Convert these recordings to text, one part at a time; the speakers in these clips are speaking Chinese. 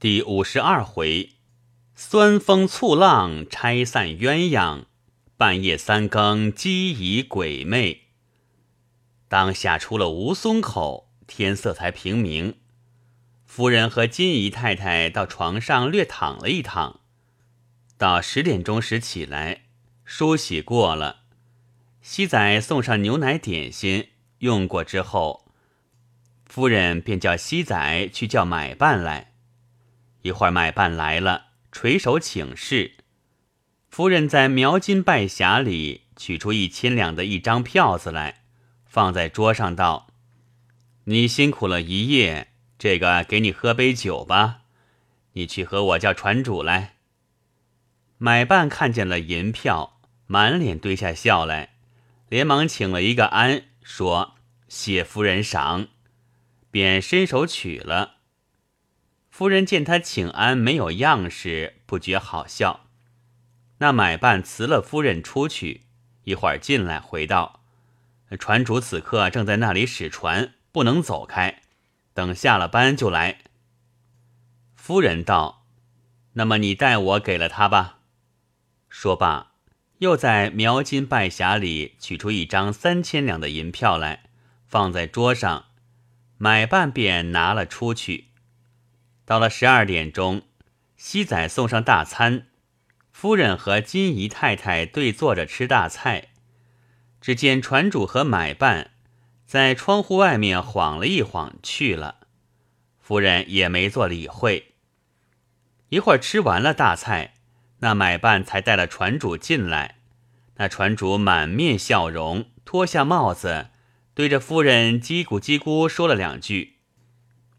第五十二回，酸风醋浪拆散鸳鸯，半夜三更鸡疑鬼魅。当下出了吴淞口，天色才平明。夫人和金姨太太到床上略躺了一躺，到十点钟时起来梳洗过了。西仔送上牛奶点心，用过之后，夫人便叫西仔去叫买办来。一会儿买办来了，垂手请示。夫人在描金拜匣里取出一千两的一张票子来，放在桌上道：“你辛苦了一夜，这个给你喝杯酒吧。你去和我叫船主来。”买办看见了银票，满脸堆下笑来，连忙请了一个安，说：“谢夫人赏。”便伸手取了。夫人见他请安没有样式，不觉好笑。那买办辞了夫人出去，一会儿进来回道：“船主此刻正在那里使船，不能走开，等下了班就来。”夫人道：“那么你代我给了他吧。”说罢，又在描金拜匣里取出一张三千两的银票来，放在桌上，买办便拿了出去。到了十二点钟，西仔送上大餐，夫人和金姨太太对坐着吃大菜。只见船主和买办在窗户外面晃了一晃去了，夫人也没做理会。一会儿吃完了大菜，那买办才带了船主进来。那船主满面笑容，脱下帽子，对着夫人叽咕叽咕说了两句。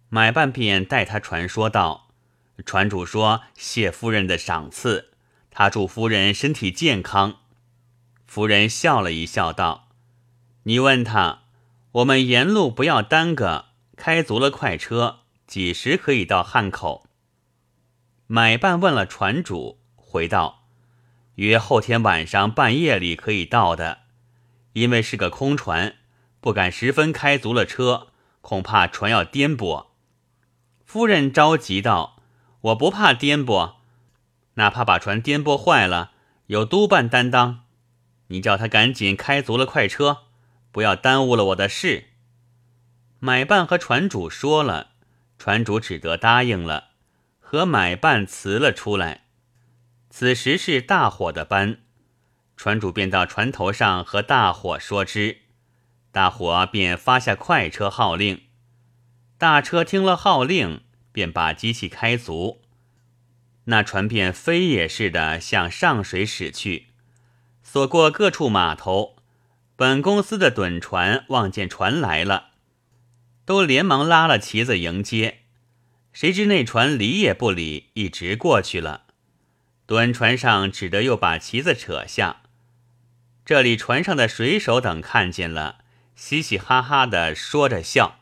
买办便代他传说道：“船主说谢夫人的赏赐，他祝夫人身体健康。”夫人笑了一笑道：“你问他，我们沿路不要耽搁，开足了快车，几时可以到汉口？”买办问了船主，回道：“约后天晚上半夜里可以到的，因为是个空船，不敢十分开足了车，恐怕船要颠簸。”夫人着急道：“我不怕颠簸，哪怕把船颠簸坏了，有督办担当。你叫他赶紧开足了快车，不要耽误了我的事。”买办和船主说了，船主只得答应了，和买办辞了出来。此时是大伙的班，船主便到船头上和大伙说之，大伙便发下快车号令。大车听了号令。便把机器开足，那船便飞也似的向上水驶去。所过各处码头，本公司的趸船望见船来了，都连忙拉了旗子迎接。谁知那船理也不理，一直过去了。趸船上只得又把旗子扯下。这里船上的水手等看见了，嘻嘻哈哈的说着笑。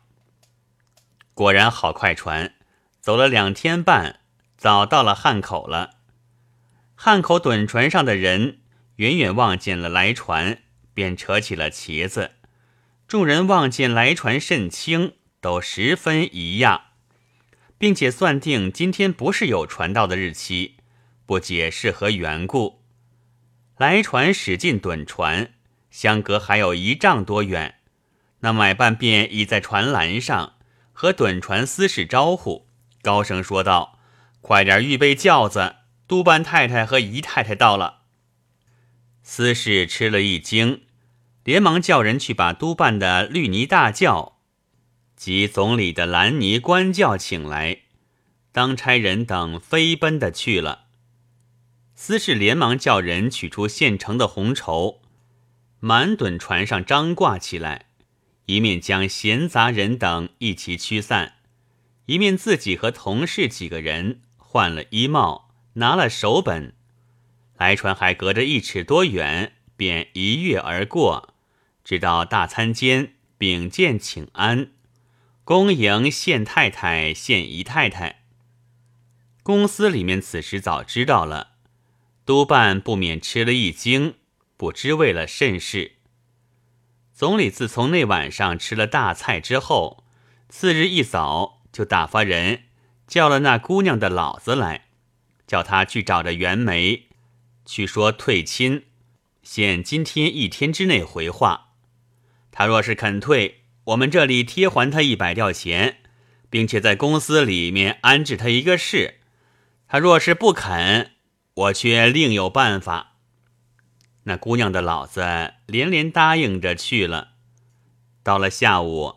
果然好快船。走了两天半，早到了汉口了。汉口趸船上的人远远望见了来船，便扯起了旗子。众人望见来船甚轻，都十分疑讶，并且算定今天不是有船到的日期，不解是何缘故。来船驶进趸船，相隔还有一丈多远，那买办便倚在船栏上，和趸船司使招呼。高声说道：“快点预备轿子，督办太太和姨太太到了。”司事吃了一惊，连忙叫人去把督办的绿泥大轿及总理的蓝泥官轿请来。当差人等飞奔的去了。司事连忙叫人取出现成的红绸，满趸船上张挂起来，一面将闲杂人等一齐驱散。一面自己和同事几个人换了衣帽，拿了手本，来船还隔着一尺多远，便一跃而过，直到大餐间禀见请安，恭迎县太太、县姨太太。公司里面此时早知道了，督办不免吃了一惊，不知为了甚事。总理自从那晚上吃了大菜之后，次日一早。就打发人叫了那姑娘的老子来，叫他去找着袁梅，去说退亲，限今天一天之内回话。他若是肯退，我们这里贴还他一百吊钱，并且在公司里面安置他一个事。他若是不肯，我却另有办法。那姑娘的老子连连答应着去了。到了下午，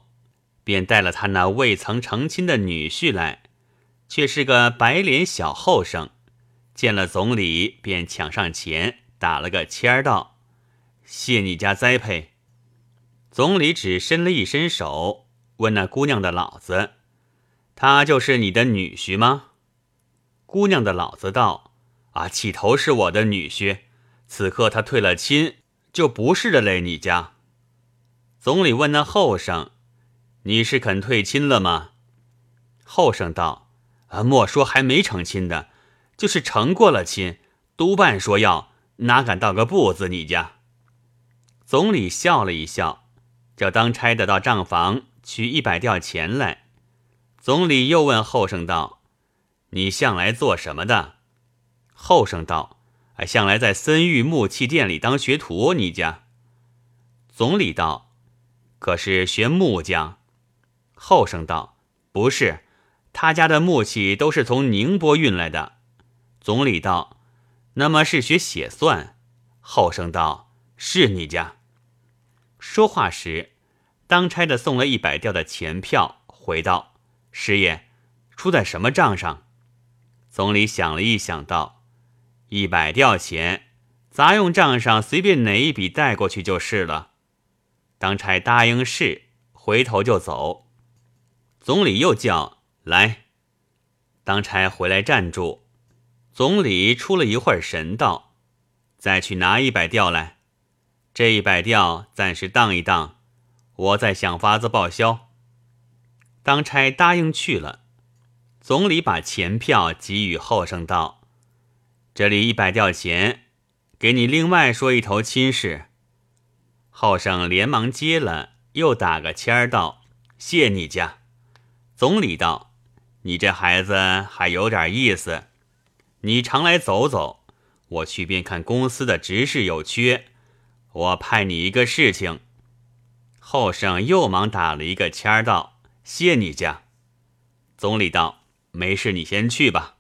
便带了他那未曾成亲的女婿来。却是个白脸小后生，见了总理便抢上前打了个签儿，道：“谢你家栽培。”总理只伸了一伸手，问那姑娘的老子：“他就是你的女婿吗？”姑娘的老子道：“啊，起头是我的女婿，此刻他退了亲，就不是的嘞。你家。”总理问那后生：“你是肯退亲了吗？”后生道。啊！莫说还没成亲的，就是成过了亲，督办说要，哪敢道个不字？你家总理笑了一笑，叫当差的到账房取一百吊钱来。总理又问后生道：“你向来做什么的？”后生道：“啊，向来在森玉木器店里当学徒。”你家总理道：“可是学木匠？”后生道：“不是。”他家的木器都是从宁波运来的。总理道：“那么是学写算？”后生道：“是你家。”说话时，当差的送了一百吊的钱票，回道：“师爷，出在什么账上？”总理想了一想，道：“一百吊钱，杂用账上随便哪一笔带过去就是了。”当差答应是，回头就走。总理又叫。来，当差回来站住。总理出了一会儿神，道：“再去拿一百吊来。这一百吊暂时当一当，我再想法子报销。”当差答应去了。总理把钱票给予后生，道：“这里一百吊钱，给你另外说一头亲事。”后生连忙接了，又打个签儿，道：“谢你家。”总理道。你这孩子还有点意思，你常来走走，我去便看公司的执事有缺，我派你一个事情。后生又忙打了一个签儿，道：“谢你家。”总理道：“没事，你先去吧。”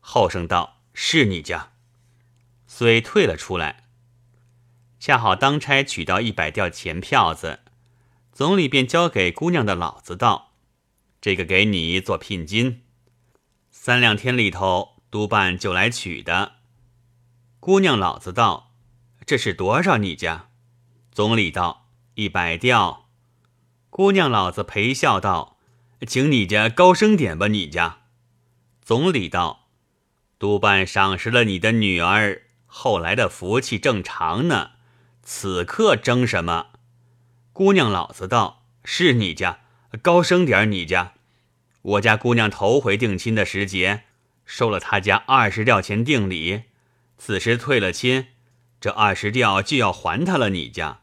后生道：“是你家。”遂退了出来。恰好当差取到一百吊钱票子，总理便交给姑娘的老子道。这个给你做聘金，三两天里头督办就来取的。姑娘老子道：“这是多少？你家？”总理道：“一百吊。”姑娘老子陪笑道：“请你家高升点吧，你家。”总理道：“督办赏识了你的女儿，后来的福气正常呢，此刻争什么？”姑娘老子道：“是你家。”高升点你家，我家姑娘头回定亲的时节，收了他家二十吊钱定礼。此时退了亲，这二十吊就要还他了。你家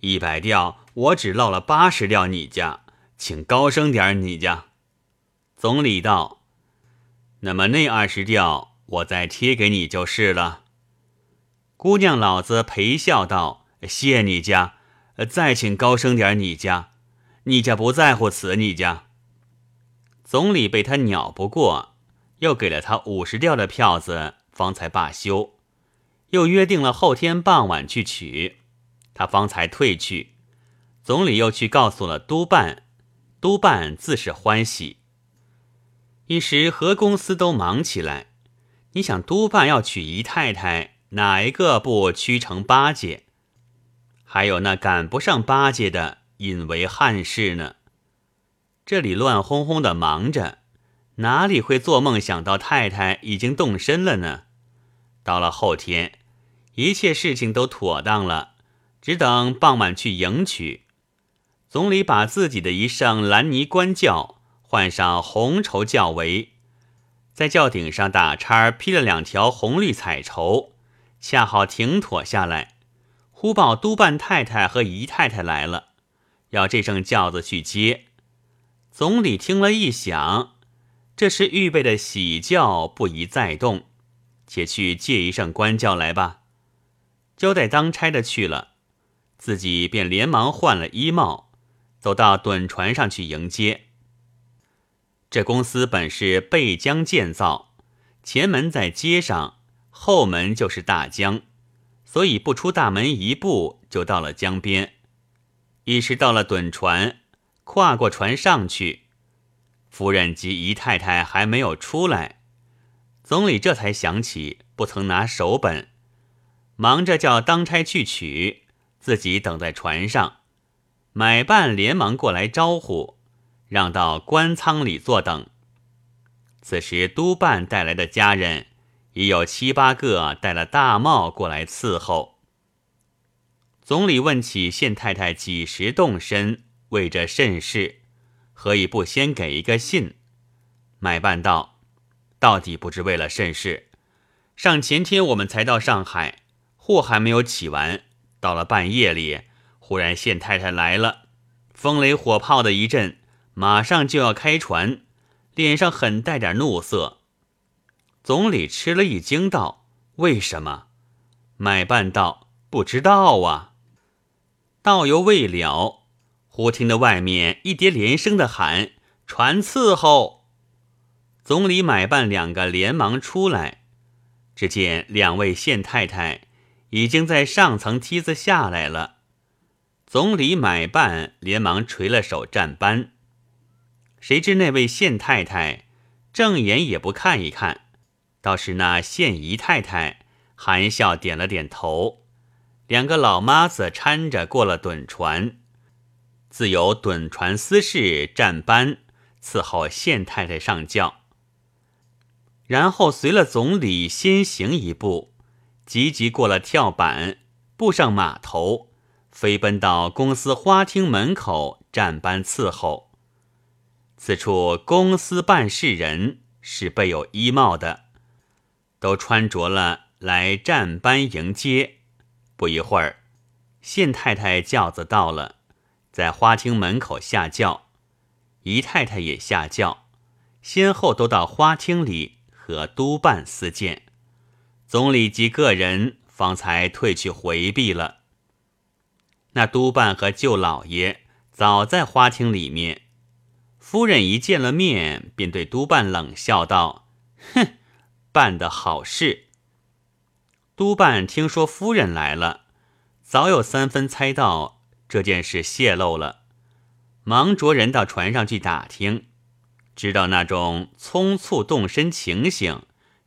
一百吊，我只落了八十吊。你家，请高升点你家。总理道：“那么那二十吊，我再贴给你就是了。”姑娘老子陪笑道：“谢你家，再请高升点你家。”你家不在乎此，你家总理被他鸟不过，又给了他五十吊的票子，方才罢休。又约定了后天傍晚去取，他方才退去。总理又去告诉了督办，督办自是欢喜。一时何公司都忙起来。你想，督办要娶姨太太，哪一个不屈成八戒？还有那赶不上八戒的。引为汉室呢？这里乱哄哄的忙着，哪里会做梦想到太太已经动身了呢？到了后天，一切事情都妥当了，只等傍晚去迎娶。总理把自己的一乘蓝泥官轿换上红绸轿围，在轿顶上打叉披了两条红绿彩绸，恰好停妥下来。忽报督办太太和姨太太来了。要这乘轿子去接，总理听了一想，这时预备的喜轿不宜再动，且去借一声官轿来吧。交代当差的去了，自己便连忙换了衣帽，走到趸船上去迎接。这公司本是背江建造，前门在街上，后门就是大江，所以不出大门一步就到了江边。一是到了趸船，跨过船上去，夫人及姨太太还没有出来，总理这才想起不曾拿手本。忙着叫当差去取，自己等在船上。买办连忙过来招呼，让到官舱里坐等。此时督办带来的家人已有七八个，戴了大帽过来伺候。总理问起县太太几时动身，为着甚事，何以不先给一个信？买办道：到底不知为了甚事。上前天我们才到上海。货还没有起完，到了半夜里，忽然县太太来了，风雷火炮的一阵，马上就要开船，脸上很带点怒色。总理吃了一惊，道：“为什么？”买办道：“不知道啊。”道犹未了，忽听得外面一叠连声的喊：“传伺候！”总理、买办两个连忙出来，只见两位县太太。已经在上层梯子下来了，总理买办连忙垂了手站班。谁知那位县太太正眼也不看一看，倒是那县姨太太含笑点了点头。两个老妈子搀着过了趸船，自有趸船司事站班伺候县太太上轿，然后随了总理先行一步。急急过了跳板，步上码头，飞奔到公司花厅门口站班伺候。此处公司办事人是备有衣帽的，都穿着了来站班迎接。不一会儿，县太太轿子到了，在花厅门口下轿，姨太太也下轿，先后都到花厅里和督办私见。总理及个人方才退去回避了。那督办和舅老爷早在花厅里面，夫人一见了面，便对督办冷笑道：“哼，办的好事。”督办听说夫人来了，早有三分猜到这件事泄露了，忙着人到船上去打听，知道那种匆促动身情形。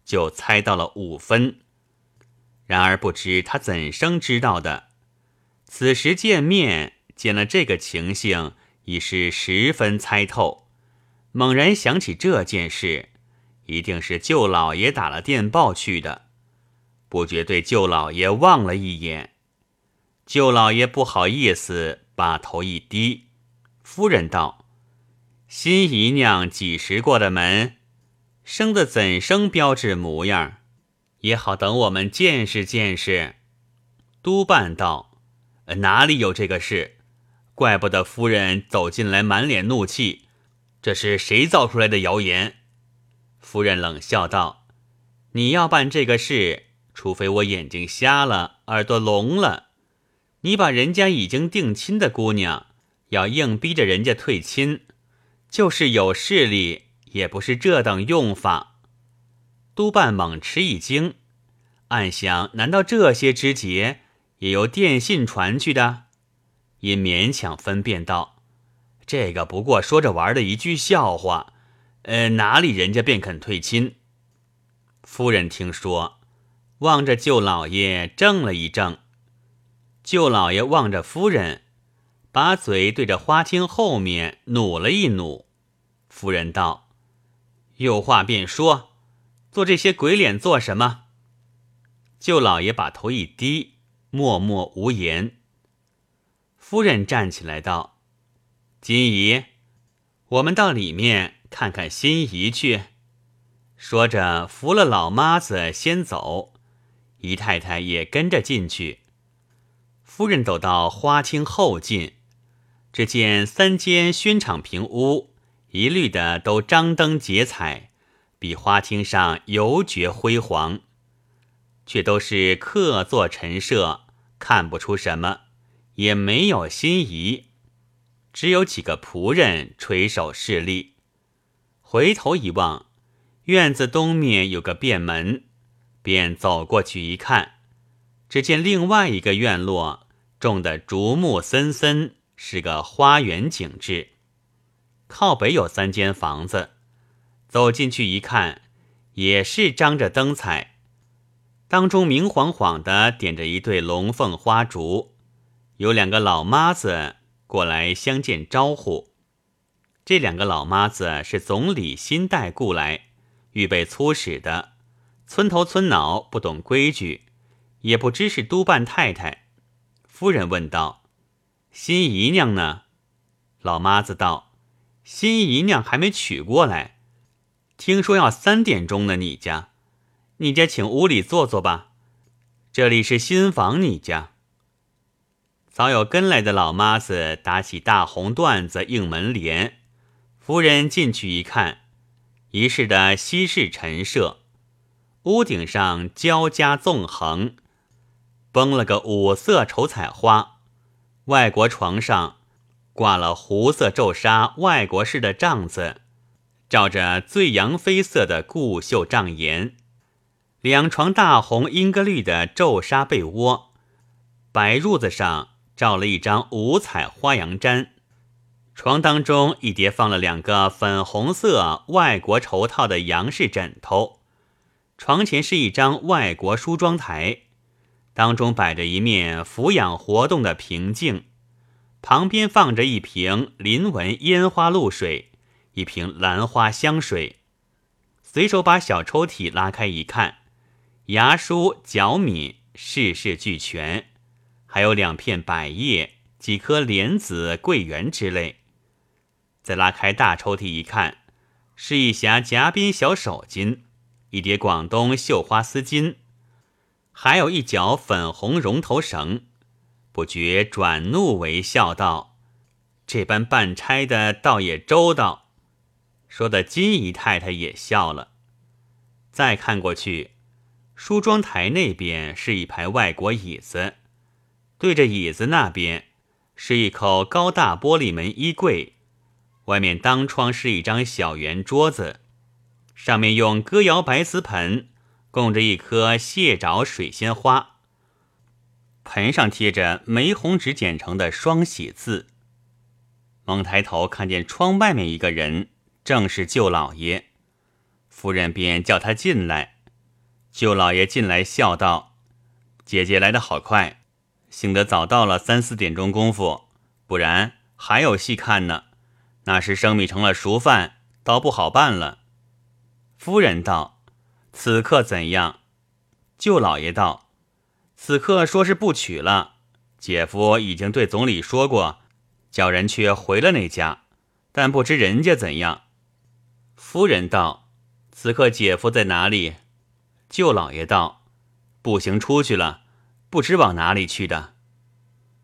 就猜到了五分，然而不知他怎生知道的。此时见面，见了这个情形，已是十分猜透。猛然想起这件事，一定是舅老爷打了电报去的，不觉对舅老爷望了一眼。舅老爷不好意思，把头一低。夫人道：“新姨娘几时过的门？”生的怎生标致模样，也好等我们见识见识。督办道：“哪里有这个事？怪不得夫人走进来满脸怒气。这是谁造出来的谣言？”夫人冷笑道：“你要办这个事，除非我眼睛瞎了，耳朵聋了。你把人家已经定亲的姑娘，要硬逼着人家退亲，就是有势力。”也不是这等用法。督办猛吃一惊，暗想：难道这些枝节也由电信传去的？因勉强分辨道：“这个不过说着玩的一句笑话，呃，哪里人家便肯退亲？”夫人听说，望着舅老爷怔了一怔。舅老爷望着夫人，把嘴对着花厅后面努了一努。夫人道。有话便说，做这些鬼脸做什么？舅老爷把头一低，默默无言。夫人站起来道：“金姨，我们到里面看看心仪去。”说着扶了老妈子先走，姨太太也跟着进去。夫人走到花厅后进，只见三间轩敞平屋。一律的都张灯结彩，比花厅上尤觉辉煌，却都是客座陈设，看不出什么，也没有心仪，只有几个仆人垂手侍立。回头一望，院子东面有个便门，便走过去一看，只见另外一个院落种的竹木森森，是个花园景致。靠北有三间房子，走进去一看，也是张着灯彩，当中明晃晃的点着一对龙凤花烛，有两个老妈子过来相见招呼。这两个老妈子是总理新带雇来，预备粗使的，村头村脑不懂规矩，也不知是督办太太。夫人问道：“新姨娘呢？”老妈子道：“新姨娘还没娶过来，听说要三点钟呢。你家，你家请屋里坐坐吧，这里是新房。你家早有跟来的老妈子打起大红缎子应门帘。”夫人进去一看，一室的西式陈设，屋顶上交加纵横，绷了个五色绸彩花。外国床上挂了湖色皱纱外国式的帐子，罩着醉阳绯色的固绣帐檐。两床大红英格绿的皱纱被窝，白褥子上罩了一张五彩花洋毡。床当中一叠放了两个粉红色外国绸套的洋式枕头，床前是一张外国梳妆台，当中摆着一面俯仰活动的平镜，旁边放着一瓶林文烟花露水，一瓶兰花香水。随手把小抽屉拉开一看，牙梳、角敏事事俱全，还有两片百叶、几颗莲子、桂圆之类。再拉开大抽屉一看，是一匣夹边小手巾，一叠广东绣花丝巾，还有一角粉红绒头绳。不觉转怒为笑道：“这般办差的倒也周到。”说的金姨太太也笑了。再看过去，梳妆台那边是一排外国椅子，对着椅子那边是一口高大玻璃门衣柜。外面当窗是一张小圆桌子，上面用歌窑白瓷盆供着一颗蟹爪水仙花，盆上贴着玫红纸剪成的双喜字。猛抬头看见窗外面一个人，正是舅老爷。夫人便叫他进来。舅老爷进来笑道：“姐姐来得好快，幸得早到了三四点钟功夫，不然还有戏看呢。”那时生米成了熟饭，倒不好办了。夫人道：“此刻怎样？”舅老爷道：“此刻说是不娶了。姐夫已经对总理说过，叫人去回了那家，但不知人家怎样。”夫人道：“此刻姐夫在哪里？”舅老爷道：“步行出去了，不知往哪里去的。”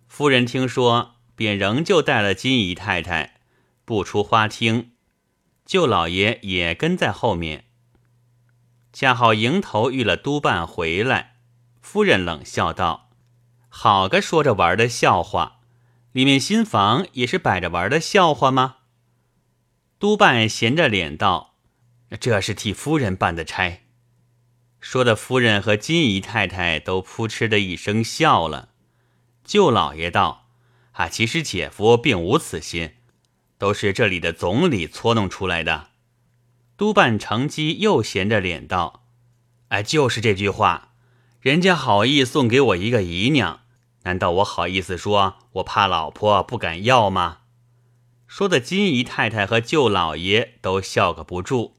夫人听说，便仍旧带了金姨太太。不出花厅，舅老爷也跟在后面。恰好迎头遇了督办回来，夫人冷笑道：“好个说着玩的笑话，里面新房也是摆着玩的笑话吗？”督办闲着脸道：“这是替夫人办的差。”说的夫人和金姨太太都扑哧的一声笑了。舅老爷道：“啊，其实姐夫并无此心。”都是这里的总理搓弄出来的。督办乘机又闲着脸道：“哎，就是这句话，人家好意送给我一个姨娘，难道我好意思说我怕老婆不敢要吗？”说的金姨太太和舅老爷都笑个不住。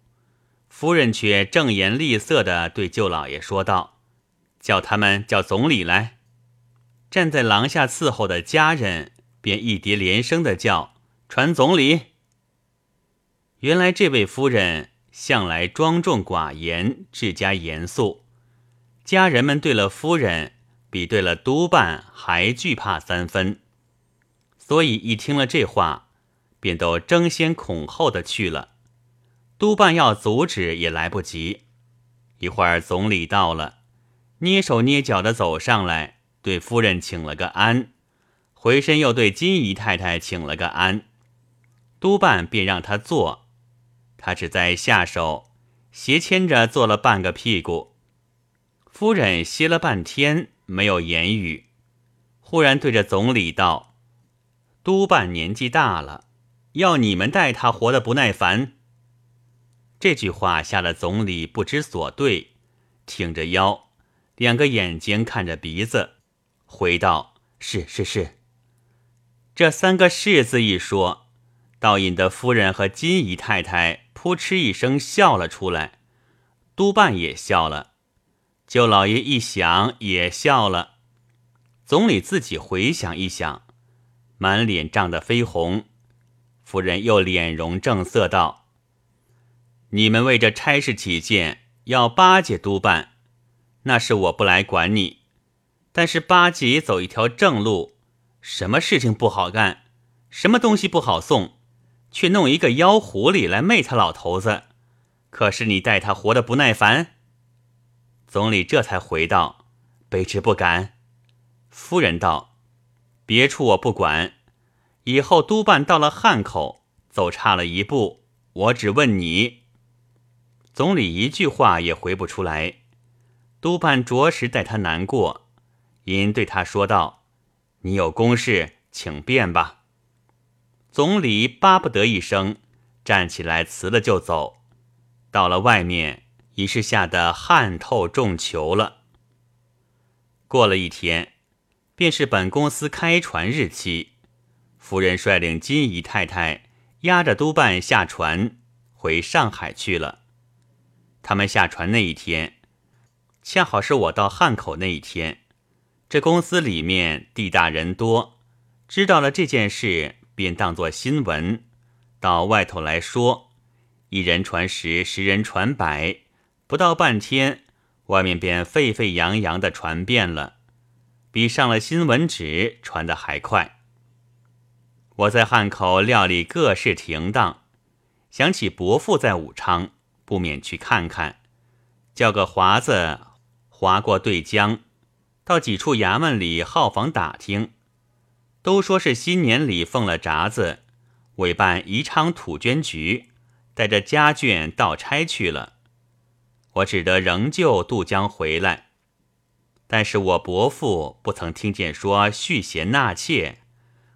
夫人却正颜厉色地对舅老爷说道：“叫他们叫总理来。”站在廊下伺候的家人便一叠连声的叫。传总理。原来这位夫人向来庄重寡言，治家严肃。家人们对了夫人，比对了督办还惧怕三分。所以一听了这话，便都争先恐后的去了。督办要阻止也来不及。一会儿总理到了，捏手捏脚的走上来，对夫人请了个安，回身又对金姨太太请了个安。督办便让他坐，他只在下手斜牵着坐了半个屁股。夫人歇了半天，没有言语。忽然对着总理道：“督办年纪大了，要你们带他活得不耐烦。”这句话吓得总理不知所对，挺着腰，两个眼睛看着鼻子，回道：“是是是。”这三个“是”字一说，倒引得夫人和金姨太太扑哧一声笑了出来，督办也笑了，舅老爷一想也笑了。总理自己回想一想，满脸涨得绯红。夫人又脸容正色道：“你们为这差事起见，要巴结督办，那是我不来管你。但是巴结走一条正路，什么事情不好干，什么东西不好送，却弄一个妖狐狸来媚他老头子，可是你待他活得不耐烦。”总理这才回道：“卑职不敢。”夫人道：“别处我不管，以后督办到了汉口，走差了一步，我只问你。”总理一句话也回不出来。督办着实待他难过，因对他说道：“你有公事，请便吧。”总理巴不得一声，站起来辞了就走。到了外面，已是吓得汗透重裘了。过了一天。便是本公司开船日期，夫人率领金姨太太押着督办下船回上海去了。他们下船那一天，恰好是我到汉口那一天。这公司里面地大人多，知道了这件事，便当作新闻，到外头来说，一人传十，十人传百，不到半天，外面便沸沸扬扬的传遍了。比上了新闻纸传的还快。我在汉口料理各事停当，想起伯父在武昌，不免去看看，叫个华子划过对江，到几处衙门里号房打听，都说是新年里奉了札子，委办宜昌土捐局带着家眷到差去了，我只得仍旧渡江回来。但是我伯父不曾听见说续弦纳妾，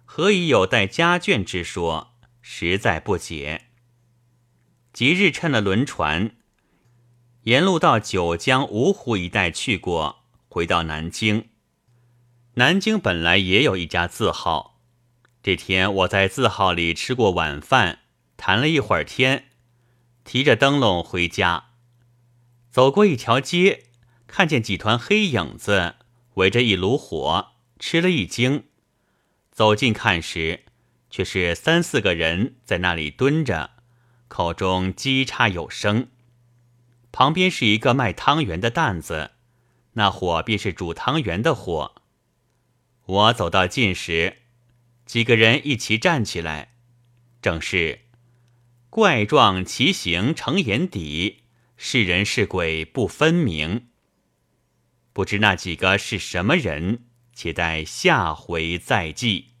何以有带家眷之说？实在不解。即日趁了轮船，沿路到九江、芜湖一带去过，回到南京。南京本来也有一家字号，这天我在字号里吃过晚饭，谈了一会儿天，提着灯笼回家，走过一条街。看见几团黑影子围着一炉火，吃了一惊。走近看时，却是三四个人在那里蹲着，口中叽喳有声。旁边是一个卖汤圆的担子，那火便是煮汤圆的火。我走到近时，几个人一起站起来，正是怪状奇形成眼底，是人是鬼不分明。不知那几个是什么人，且待下回再记。